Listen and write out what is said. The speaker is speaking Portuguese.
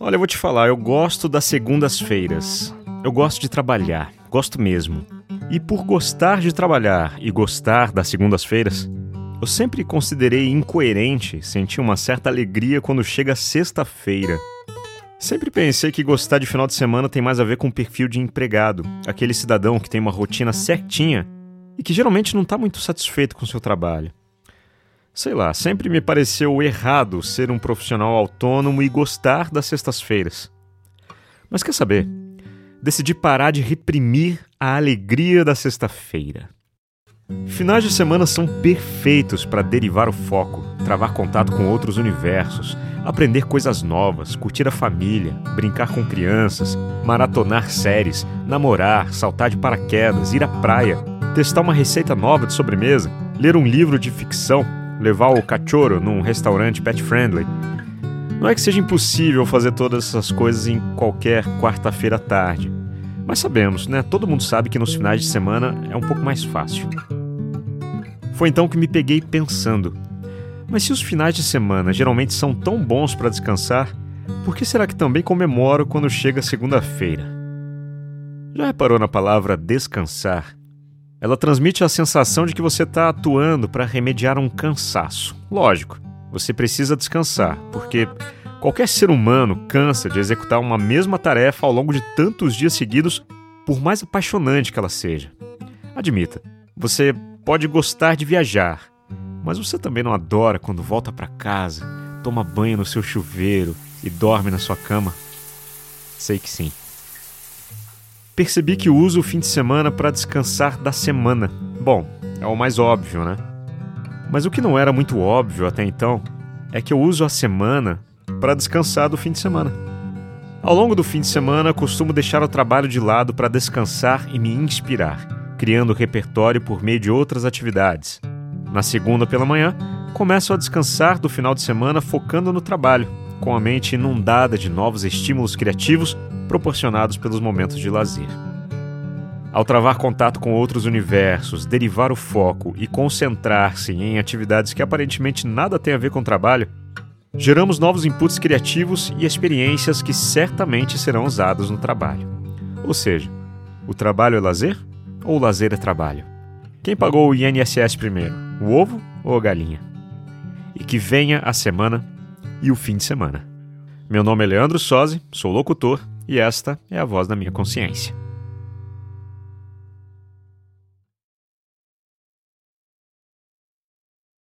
Olha, eu vou te falar, eu gosto das segundas-feiras. Eu gosto de trabalhar, gosto mesmo. E por gostar de trabalhar e gostar das segundas-feiras, eu sempre considerei incoerente sentir uma certa alegria quando chega sexta-feira. Sempre pensei que gostar de final de semana tem mais a ver com o perfil de empregado, aquele cidadão que tem uma rotina certinha e que geralmente não está muito satisfeito com seu trabalho. Sei lá, sempre me pareceu errado ser um profissional autônomo e gostar das sextas-feiras. Mas quer saber? Decidi parar de reprimir a alegria da sexta-feira. Finais de semana são perfeitos para derivar o foco, travar contato com outros universos, aprender coisas novas, curtir a família, brincar com crianças, maratonar séries, namorar, saltar de paraquedas, ir à praia, testar uma receita nova de sobremesa, ler um livro de ficção levar o cachorro num restaurante pet friendly. Não é que seja impossível fazer todas essas coisas em qualquer quarta-feira à tarde. Mas sabemos, né? Todo mundo sabe que nos finais de semana é um pouco mais fácil. Foi então que me peguei pensando: mas se os finais de semana geralmente são tão bons para descansar, por que será que também comemoro quando chega segunda-feira? Já reparou na palavra descansar? Ela transmite a sensação de que você está atuando para remediar um cansaço. Lógico, você precisa descansar, porque qualquer ser humano cansa de executar uma mesma tarefa ao longo de tantos dias seguidos, por mais apaixonante que ela seja. Admita, você pode gostar de viajar, mas você também não adora quando volta para casa, toma banho no seu chuveiro e dorme na sua cama? Sei que sim. Percebi que uso o fim de semana para descansar da semana. Bom, é o mais óbvio, né? Mas o que não era muito óbvio até então é que eu uso a semana para descansar do fim de semana. Ao longo do fim de semana, costumo deixar o trabalho de lado para descansar e me inspirar, criando repertório por meio de outras atividades. Na segunda pela manhã, começo a descansar do final de semana focando no trabalho, com a mente inundada de novos estímulos criativos proporcionados pelos momentos de lazer. Ao travar contato com outros universos, derivar o foco e concentrar-se em atividades que aparentemente nada têm a ver com o trabalho, geramos novos inputs criativos e experiências que certamente serão usados no trabalho. Ou seja, o trabalho é lazer ou o lazer é trabalho? Quem pagou o INSS primeiro, o ovo ou a galinha? E que venha a semana e o fim de semana. Meu nome é Leandro Sozzi, sou locutor e esta é a voz da minha consciência.